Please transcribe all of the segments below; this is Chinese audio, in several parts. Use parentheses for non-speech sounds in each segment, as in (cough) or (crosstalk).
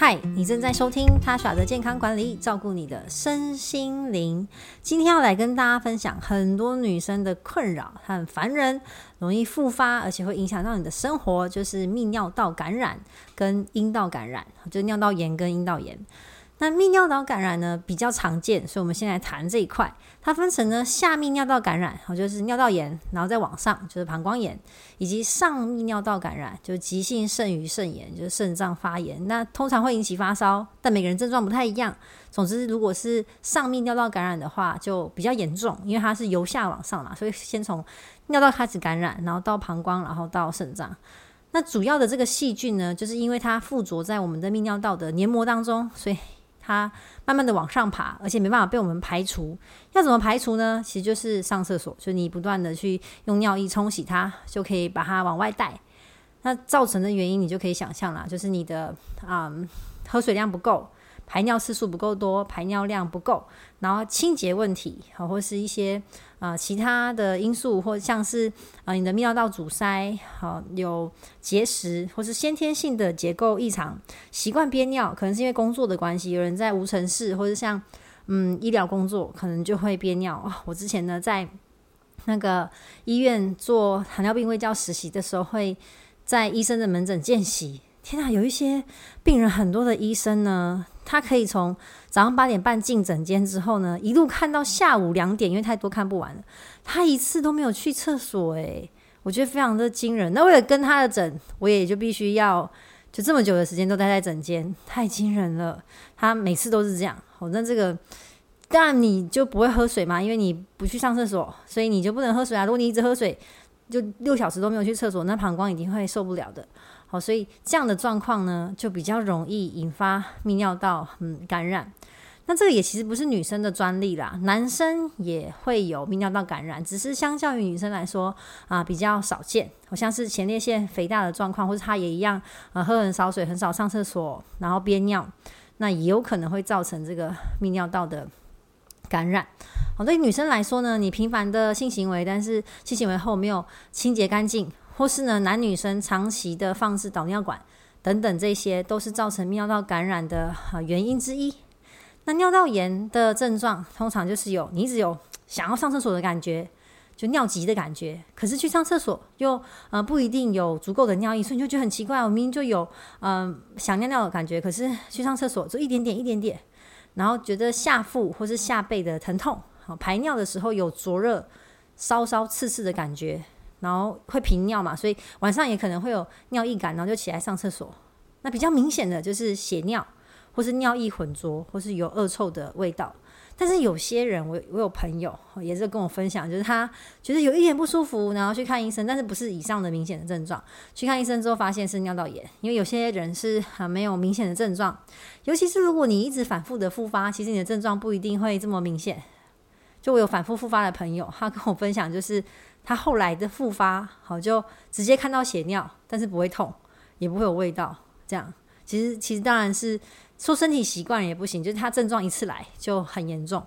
嗨，你正在收听 Tasha 的健康管理，照顾你的身心灵。今天要来跟大家分享很多女生的困扰，它很烦人，容易复发，而且会影响到你的生活，就是泌尿道感染跟阴道感染，就尿道炎跟阴道炎。那泌尿道感染呢，比较常见，所以我们先来谈这一块。它分成呢下泌尿道感染，就是尿道炎，然后再往上就是膀胱炎，以及上泌尿道感染，就是急性肾盂肾炎，就是肾脏发炎。那通常会引起发烧，但每个人症状不太一样。总之，如果是上泌尿道感染的话，就比较严重，因为它是由下往上嘛，所以先从尿道开始感染，然后到膀胱，然后到肾脏。那主要的这个细菌呢，就是因为它附着在我们的泌尿道的黏膜当中，所以。它慢慢的往上爬，而且没办法被我们排除。要怎么排除呢？其实就是上厕所，就你不断的去用尿液冲洗它，就可以把它往外带。那造成的原因你就可以想象啦，就是你的啊、嗯、喝水量不够。排尿次数不够多，排尿量不够，然后清洁问题，好，或是一些啊、呃、其他的因素，或像是啊、你的泌尿道阻塞，好有结石，或是先天性的结构异常，习惯憋尿，可能是因为工作的关系，有人在无尘室或者像嗯医疗工作，可能就会憋尿。(laughs) 我之前呢在那个医院做糖尿病卫教实习的时候，会在医生的门诊见习。天啊，有一些病人很多的医生呢。他可以从早上八点半进诊间之后呢，一路看到下午两点，因为太多看不完了。他一次都没有去厕所，诶，我觉得非常的惊人。那为了跟他的诊，我也就必须要就这么久的时间都待在诊间，太惊人了。他每次都是这样。好，那这个当然你就不会喝水嘛，因为你不去上厕所，所以你就不能喝水啊。如果你一直喝水，就六小时都没有去厕所，那膀胱一定会受不了的。好，所以这样的状况呢，就比较容易引发泌尿道嗯感染。那这个也其实不是女生的专利啦，男生也会有泌尿道感染，只是相较于女生来说啊比较少见。好像是前列腺肥大的状况，或者他也一样啊喝很少水，很少上厕所，然后憋尿，那也有可能会造成这个泌尿道的感染。好，对女生来说呢，你频繁的性行为，但是性行为后没有清洁干净。或是呢，男女生长期的放置导尿管等等，这些都是造成尿道感染的原因之一。那尿道炎的症状通常就是有你一直有想要上厕所的感觉，就尿急的感觉，可是去上厕所又呃不一定有足够的尿意，所以你就觉得很奇怪。我明明就有嗯、想尿尿的感觉，可是去上厕所就一点点一点点，然后觉得下腹或是下背的疼痛，排尿的时候有灼热、烧烧、刺刺的感觉。然后会频尿嘛，所以晚上也可能会有尿意感，然后就起来上厕所。那比较明显的就是血尿，或是尿液浑浊，或是有恶臭的味道。但是有些人，我我有朋友也是跟我分享，就是他觉得有一点不舒服，然后去看医生，但是不是以上的明显的症状。去看医生之后发现是尿道炎，因为有些人是很没有明显的症状，尤其是如果你一直反复的复发，其实你的症状不一定会这么明显。就我有反复复发的朋友，他跟我分享就是。他后来的复发，好就直接看到血尿，但是不会痛，也不会有味道。这样其实其实当然是说身体习惯也不行，就是他症状一次来就很严重。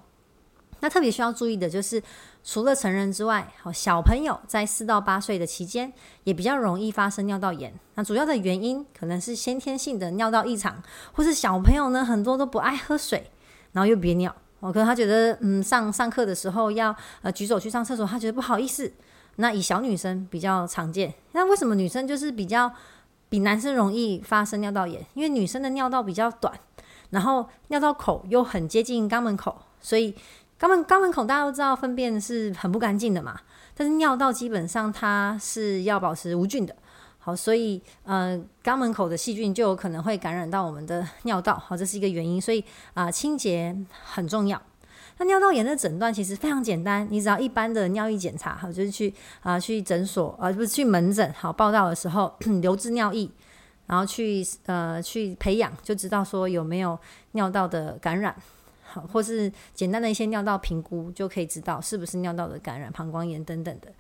那特别需要注意的就是，除了成人之外，好小朋友在四到八岁的期间也比较容易发生尿道炎。那主要的原因可能是先天性的尿道异常，或是小朋友呢很多都不爱喝水，然后又憋尿。哦，可能他觉得嗯上上课的时候要呃举手去上厕所，他觉得不好意思。那以小女生比较常见，那为什么女生就是比较比男生容易发生尿道炎？因为女生的尿道比较短，然后尿道口又很接近肛门口，所以肛门肛门口大家都知道粪便是很不干净的嘛。但是尿道基本上它是要保持无菌的，好，所以呃肛门口的细菌就有可能会感染到我们的尿道，好，这是一个原因，所以啊、清洁很重要。那尿道炎的诊断其实非常简单，你只要一般的尿液检查，好，就是去啊、去诊所啊、不是去门诊，好，报道的时候 (clears throat) 留置尿液，然后去呃去培养，就知道说有没有尿道的感染，好，或是简单的一些尿道评估，就可以知道是不是尿道的感染、膀胱炎等等的。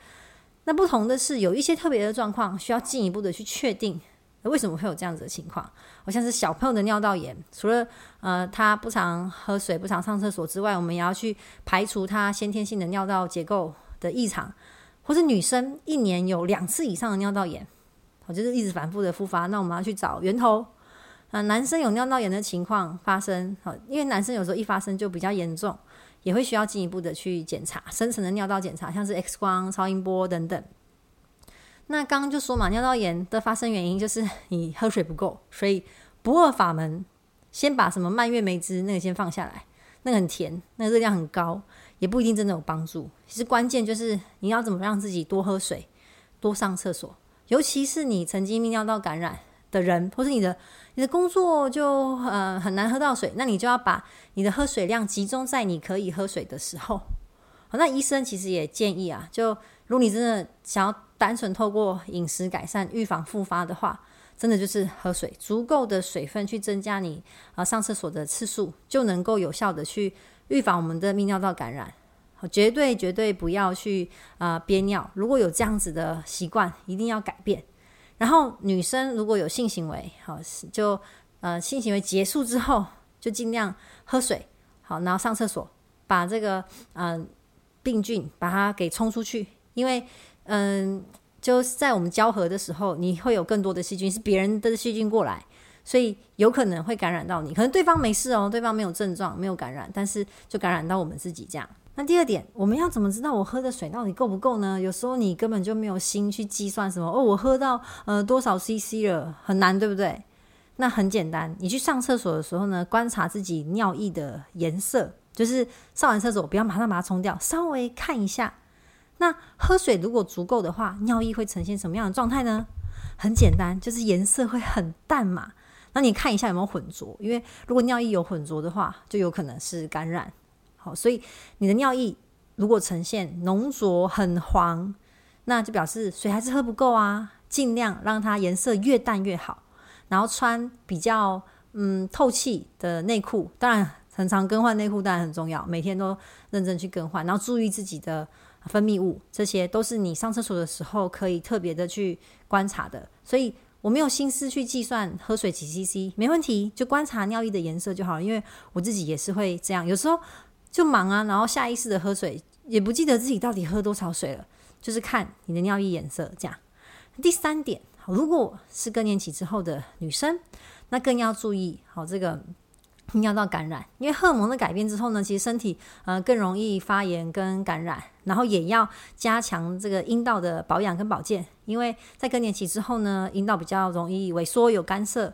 那不同的是，有一些特别的状况需要进一步的去确定。为什么会有这样子的情况？好像是小朋友的尿道炎，除了呃他不常喝水、不常上厕所之外，我们也要去排除他先天性的尿道结构的异常，或是女生一年有两次以上的尿道炎，好，就是一直反复的复发，那我们要去找源头。啊，男生有尿道炎的情况发生，好，因为男生有时候一发生就比较严重，也会需要进一步的去检查深层的尿道检查，像是 X 光、超音波等等。那刚刚就说嘛，尿道炎的发生原因就是你喝水不够，所以不二法门，先把什么蔓越莓汁那个先放下来，那个很甜，那个热量很高，也不一定真的有帮助。其实关键就是你要怎么让自己多喝水，多上厕所，尤其是你曾经泌尿道感染的人，或是你的。你的工作就呃很难喝到水，那你就要把你的喝水量集中在你可以喝水的时候。好，那医生其实也建议啊，就如果你真的想要单纯透过饮食改善预防复发的话，真的就是喝水，足够的水分去增加你啊、上厕所的次数，就能够有效的去预防我们的泌尿道感染。好，绝对绝对不要去啊、憋尿，如果有这样子的习惯，一定要改变。然后女生如果有性行为，好就呃性行为结束之后就尽量喝水，好，然后上厕所，把这个嗯、呃、病菌把它给冲出去，因为嗯、就在我们交合的时候，你会有更多的细菌，是别人的细菌过来，所以有可能会感染到你，可能对方没事哦，对方没有症状，没有感染，但是就感染到我们自己这样。那第二点，我们要怎么知道我喝的水到底够不够呢？有时候你根本就没有心去计算什么哦，我喝到呃多少 CC 了，很难，对不对？那很简单，你去上厕所的时候呢，观察自己尿液的颜色，就是上完厕所不要马上把它冲掉，稍微看一下。那喝水如果足够的话，尿液会呈现什么样的状态呢？很简单，就是颜色会很淡嘛。那你看一下有没有混浊，因为如果尿液有混浊的话，就有可能是感染。好，所以你的尿液如果呈现浓浊很黄，那就表示水还是喝不够啊。尽量让它颜色越淡越好。然后穿比较嗯透气的内裤，当然很常更换内裤当然很重要，每天都认真去更换。然后注意自己的分泌物，这些都是你上厕所的时候可以特别的去观察的。所以我没有心思去计算喝水几 CC，没问题，就观察尿液的颜色就好了。因为我自己也是会这样，有时候。就忙啊，然后下意识的喝水，也不记得自己到底喝多少水了，就是看你的尿液颜色这样。第三点，如果是更年期之后的女生，那更要注意好这个尿道感染，因为荷尔蒙的改变之后呢，其实身体呃更容易发炎跟感染，然后也要加强这个阴道的保养跟保健，因为在更年期之后呢，阴道比较容易萎缩有干涩，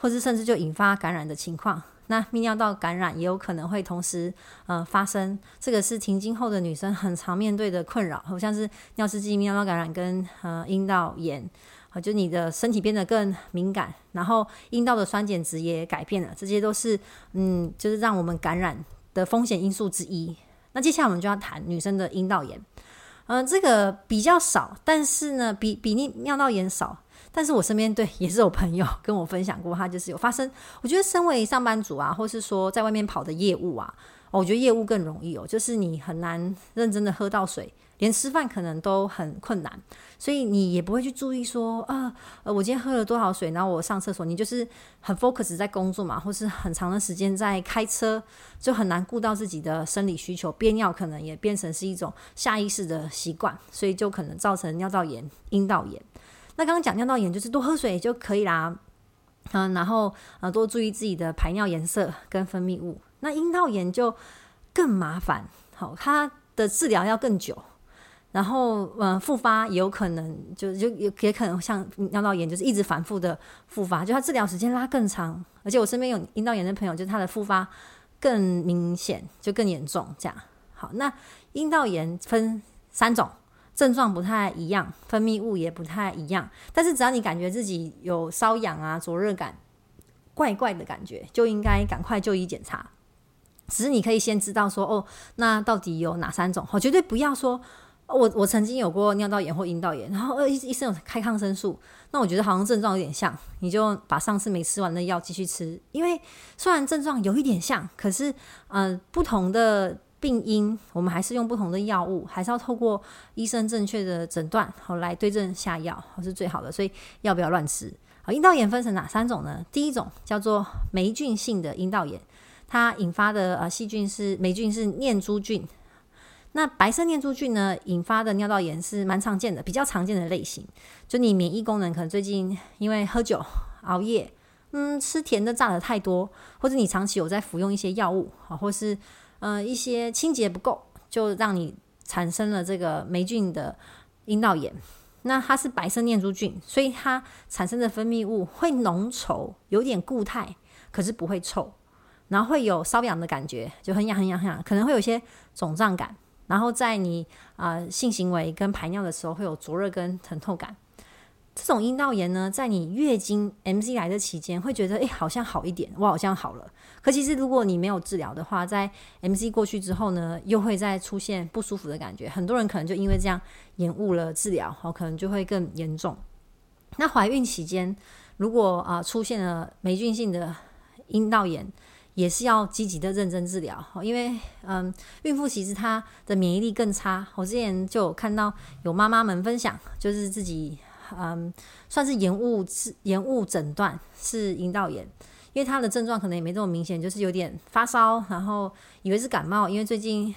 或是甚至就引发感染的情况。那泌尿道感染也有可能会同时呃发生，这个是停经后的女生很常面对的困扰，好像是尿失禁、泌尿道感染跟呃阴道炎，啊，就你的身体变得更敏感，然后阴道的酸碱值也改变了，这些都是嗯，就是让我们感染的风险因素之一。那接下来我们就要谈女生的阴道炎，嗯、呃，这个比较少，但是呢，比比尿尿道炎少。但是我身边对也是有朋友跟我分享过，他就是有发生。我觉得身为上班族啊，或是说在外面跑的业务啊，哦我觉得业务更容易哦，就是你很难认真的喝到水，连吃饭可能都很困难，所以你也不会去注意说啊，呃，我今天喝了多少水，然后我上厕所，你就是很 focus 在工作嘛，或是很长的时间在开车，就很难顾到自己的生理需求，憋尿可能也变成是一种下意识的习惯，所以就可能造成尿道炎、阴道炎。那刚刚讲尿道炎就是多喝水就可以啦，嗯，然后呃多注意自己的排尿颜色跟分泌物。那阴道炎就更麻烦，好，它的治疗要更久，然后嗯复发有可能就就也也可能像尿道炎就是一直反复的复发，就它治疗时间拉更长，而且我身边有阴道炎的朋友，就是他的复发更明显，就更严重这样。好，那阴道炎分三种。症状不太一样，分泌物也不太一样，但是只要你感觉自己有瘙痒啊、灼热感、怪怪的感觉，就应该赶快就医检查。只是你可以先知道说，哦，那到底有哪三种？我绝对不要说，我我曾经有过尿道炎或阴道炎，然后呃医医生有开抗生素，那我觉得好像症状有点像，你就把上次没吃完的药继续吃，因为虽然症状有一点像，可是呃不同的。病因，我们还是用不同的药物，还是要透过医生正确的诊断，好来对症下药，是最好的。所以要不要乱吃？好，阴道炎分成哪三种呢？第一种叫做霉菌性的阴道炎，它引发的呃细菌是霉菌是念珠菌。那白色念珠菌呢引发的尿道炎是蛮常见的，比较常见的类型。就你免疫功能可能最近因为喝酒、熬夜嗯，吃甜的、炸的太多，或者你长期有在服用一些药物啊，或是呃一些清洁不够，就让你产生了这个霉菌的阴道炎。那它是白色念珠菌，所以它产生的分泌物会浓稠，有点固态，可是不会臭，然后会有瘙痒的感觉，就很痒很痒很痒，可能会有些肿胀感，然后在你啊、性行为跟排尿的时候会有灼热跟疼痛感。这种阴道炎呢，在你月经 MC 来的期间，会觉得诶好像好一点，我好像好了。可其实如果你没有治疗的话，在 MC 过去之后呢，又会再出现不舒服的感觉。很多人可能就因为这样延误了治疗，好，可能就会更严重。那怀孕期间，如果啊、出现了霉菌性的阴道炎，也是要积极的认真治疗。因为嗯，孕妇其实她的免疫力更差。我之前就有看到有妈妈们分享，就是自己。嗯，算是延误治延误诊断是阴道炎，因为他的症状可能也没这么明显，就是有点发烧，然后以为是感冒，因为最近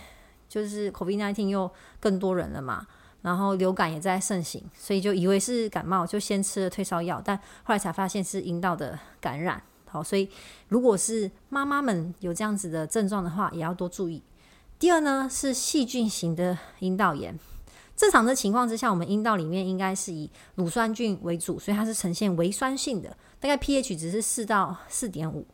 就是 COVID-19 又更多人了嘛，然后流感也在盛行，所以就以为是感冒，就先吃了退烧药，但后来才发现是阴道的感染。好，所以如果是妈妈们有这样子的症状的话，也要多注意。第二呢，是细菌型的阴道炎。正常的情况之下，我们阴道里面应该是以乳酸菌为主，所以它是呈现微酸性的，大概 pH 值是四到四点五。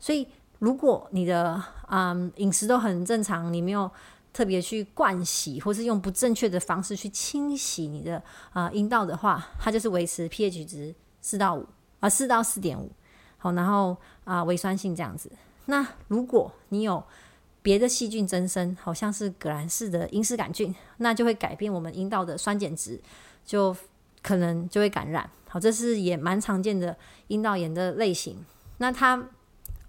所以如果你的嗯饮食都很正常，你没有特别去灌洗，或是用不正确的方式去清洗你的啊阴道的话，它就是维持 pH 值四到五啊四到四点五。好，然后啊微酸性这样子。那如果你有别的细菌增生，好像是革兰氏的阴丝杆菌，那就会改变我们阴道的酸碱值，就可能就会感染。好，这是也蛮常见的阴道炎的类型。那它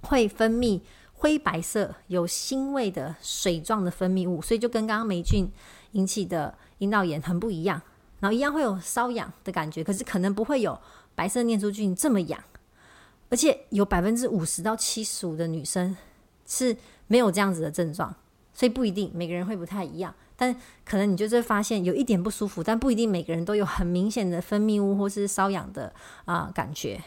会分泌灰白色、有腥味的水状的分泌物，所以就跟刚刚霉菌引起的阴道炎很不一样。然后一样会有瘙痒的感觉，可是可能不会有白色念珠菌这么痒，而且有百分之五十到七十五的女生是。没有这样子的症状，所以不一定每个人会不太一样。但可能你就是发现有一点不舒服，但不一定每个人都有很明显的分泌物或是瘙痒的啊、感觉。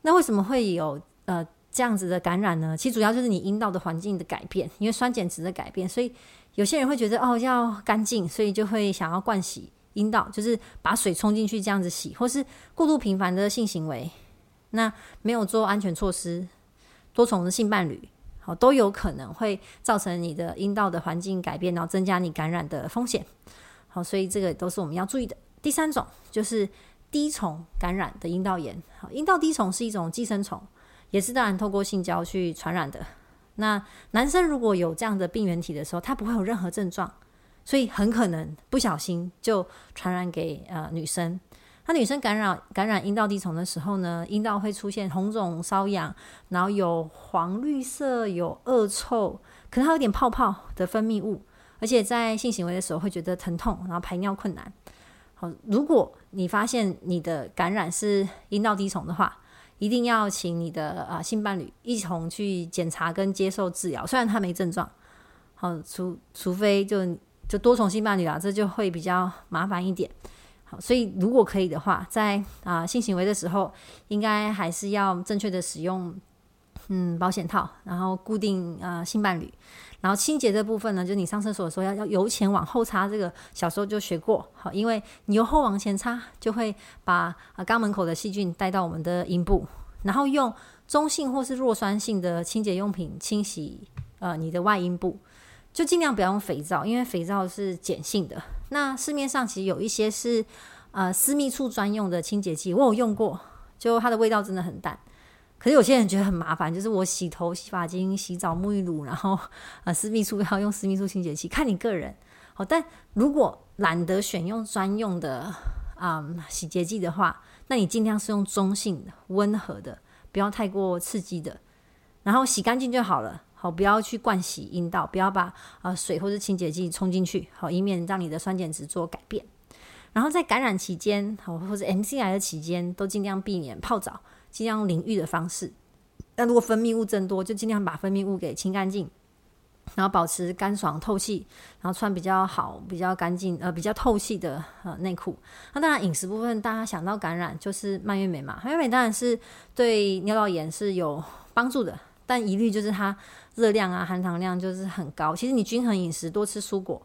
那为什么会有呃这样子的感染呢？其实主要就是你阴道的环境的改变，因为酸碱值的改变，所以有些人会觉得哦要干净，所以就会想要灌洗阴道，就是把水冲进去这样子洗，或是过度频繁的性行为，那没有做安全措施，多重的性伴侣。都有可能会造成你的阴道的环境改变，然后增加你感染的风险。好，所以这个都是我们要注意的。第三种就是滴虫感染的阴道炎。好，阴道滴虫是一种寄生虫，也是当然透过性交去传染的。那男生如果有这样的病原体的时候，他不会有任何症状，所以很可能不小心就传染给呃女生。那女生感染感染阴道滴虫的时候呢，阴道会出现红肿、瘙痒，然后有黄绿色、有恶臭，可能还有点泡泡的分泌物，而且在性行为的时候会觉得疼痛，然后排尿困难。好，如果你发现你的感染是阴道滴虫的话，一定要请你的啊性伴侣一同去检查跟接受治疗。虽然他没症状，好，除除非就就多重性伴侣啊，这就会比较麻烦一点。好，所以如果可以的话，在啊、性行为的时候，应该还是要正确的使用嗯保险套，然后固定啊、性伴侣，然后清洁的部分呢，就你上厕所的时候要要由前往后擦，这个小时候就学过。好，因为你由后往前擦，就会把啊肛门口的细菌带到我们的阴部，然后用中性或是弱酸性的清洁用品清洗呃你的外阴部。就尽量不要用肥皂，因为肥皂是碱性的。那市面上其实有一些是呃私密处专用的清洁剂，我有用过，就它的味道真的很淡。可是有些人觉得很麻烦，就是我洗头、洗发精、洗澡、沐浴乳，然后呃私密处 (laughs) 要用私密处清洁剂，看你个人。好，但如果懒得选用专用的啊、嗯、洗洁剂的话，那你尽量是用中性的、温和的，不要太过刺激的，然后洗干净就好了。好，不要去灌洗阴道，不要把呃水或者清洁剂冲进去，好，以免让你的酸碱值做改变。然后在感染期间，好，或者 MC 来的期间，都尽量避免泡澡，尽量淋浴的方式。那如果分泌物增多，就尽量把分泌物给清干净。然后保持干爽透气，然后穿比较好、比较干净、呃比较透气的呃内裤。那当然饮食部分，大家想到感染就是蔓越莓嘛，蔓越莓当然是对尿道炎是有帮助的，但疑虑就是它热量啊、含糖量就是很高。其实你均衡饮食，多吃蔬果，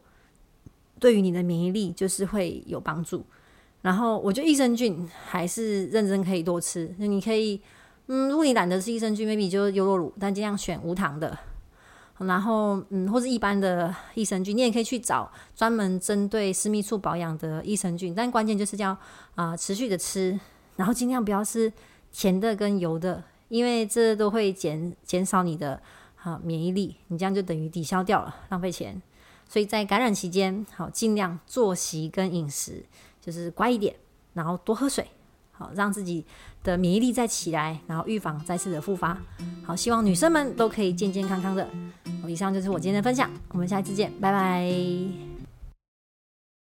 对于你的免疫力就是会有帮助。然后我觉得益生菌还是认真可以多吃，那你可以，嗯，如果你懒得吃益生菌，maybe 就优酪乳，但尽量选无糖的。然后，嗯，或是一般的益生菌，你也可以去找专门针对私密处保养的益生菌。但关键就是要啊、持续的吃，然后尽量不要吃甜的跟油的，因为这都会减减少你的啊免疫力，你这样就等于抵消掉了，浪费钱。所以在感染期间，好，尽量作息跟饮食就是乖一点，然后多喝水。好，让自己的免疫力再起来，然后预防再次的复发。好，希望女生们都可以健健康康的。以上就是我今天的分享，我们下一次见，拜拜。